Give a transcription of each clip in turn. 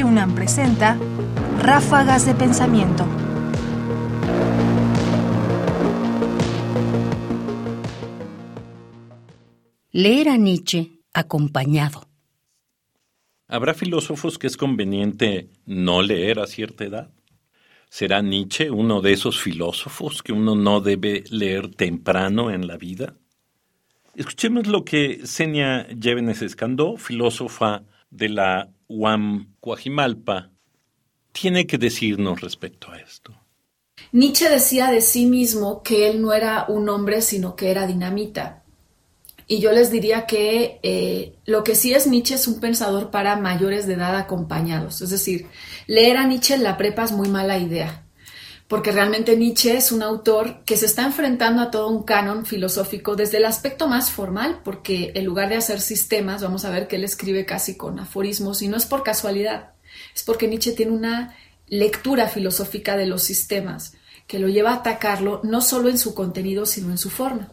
Radio UNAM presenta Ráfagas de Pensamiento. Leer a Nietzsche acompañado. ¿Habrá filósofos que es conveniente no leer a cierta edad? ¿Será Nietzsche uno de esos filósofos que uno no debe leer temprano en la vida? Escuchemos lo que Senia Llévenes Escandó, filósofa de la UAM Coajimalpa, tiene que decirnos respecto a esto. Nietzsche decía de sí mismo que él no era un hombre, sino que era dinamita. Y yo les diría que eh, lo que sí es Nietzsche es un pensador para mayores de edad acompañados. Es decir, leer a Nietzsche en la prepa es muy mala idea porque realmente Nietzsche es un autor que se está enfrentando a todo un canon filosófico desde el aspecto más formal, porque en lugar de hacer sistemas, vamos a ver que él escribe casi con aforismos, y no es por casualidad, es porque Nietzsche tiene una lectura filosófica de los sistemas que lo lleva a atacarlo no solo en su contenido, sino en su forma.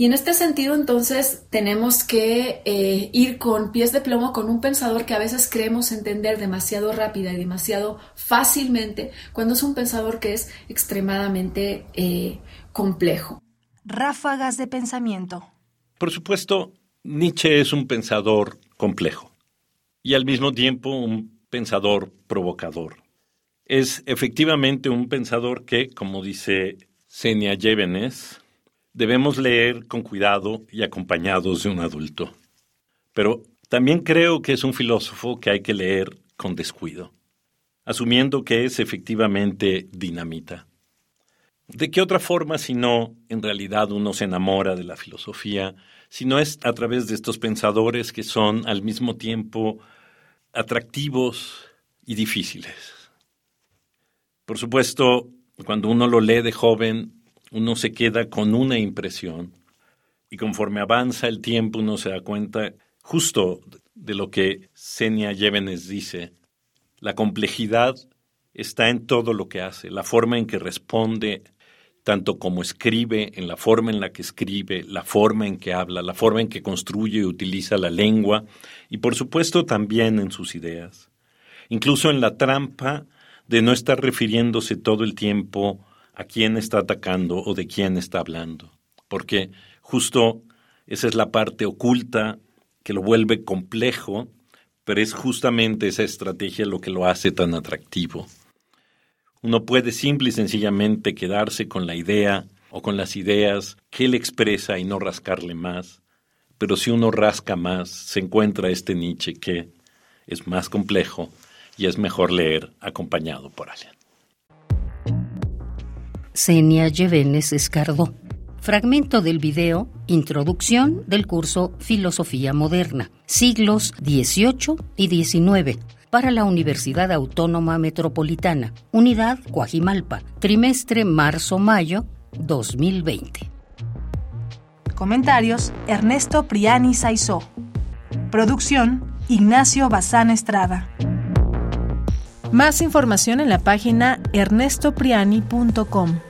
Y en este sentido, entonces, tenemos que eh, ir con pies de plomo con un pensador que a veces creemos entender demasiado rápida y demasiado fácilmente, cuando es un pensador que es extremadamente eh, complejo. Ráfagas de pensamiento. Por supuesto, Nietzsche es un pensador complejo y al mismo tiempo un pensador provocador. Es efectivamente un pensador que, como dice Senia Llévenes, debemos leer con cuidado y acompañados de un adulto. Pero también creo que es un filósofo que hay que leer con descuido, asumiendo que es efectivamente dinamita. ¿De qué otra forma si no en realidad uno se enamora de la filosofía, si no es a través de estos pensadores que son al mismo tiempo atractivos y difíciles? Por supuesto, cuando uno lo lee de joven, uno se queda con una impresión y conforme avanza el tiempo uno se da cuenta justo de lo que Senia Llévenes dice. La complejidad está en todo lo que hace, la forma en que responde, tanto como escribe, en la forma en la que escribe, la forma en que habla, la forma en que construye y utiliza la lengua y por supuesto también en sus ideas. Incluso en la trampa de no estar refiriéndose todo el tiempo a quién está atacando o de quién está hablando, porque justo esa es la parte oculta que lo vuelve complejo, pero es justamente esa estrategia lo que lo hace tan atractivo. Uno puede simple y sencillamente quedarse con la idea o con las ideas que él expresa y no rascarle más, pero si uno rasca más, se encuentra este Nietzsche que es más complejo y es mejor leer acompañado por alguien. Senia Llevenes Escardó. Fragmento del video Introducción del curso Filosofía Moderna, siglos XVIII y XIX, para la Universidad Autónoma Metropolitana, Unidad Coajimalpa, trimestre marzo-mayo 2020. Comentarios: Ernesto Priani Saizó. Producción: Ignacio Bazán Estrada. Más información en la página ernestopriani.com.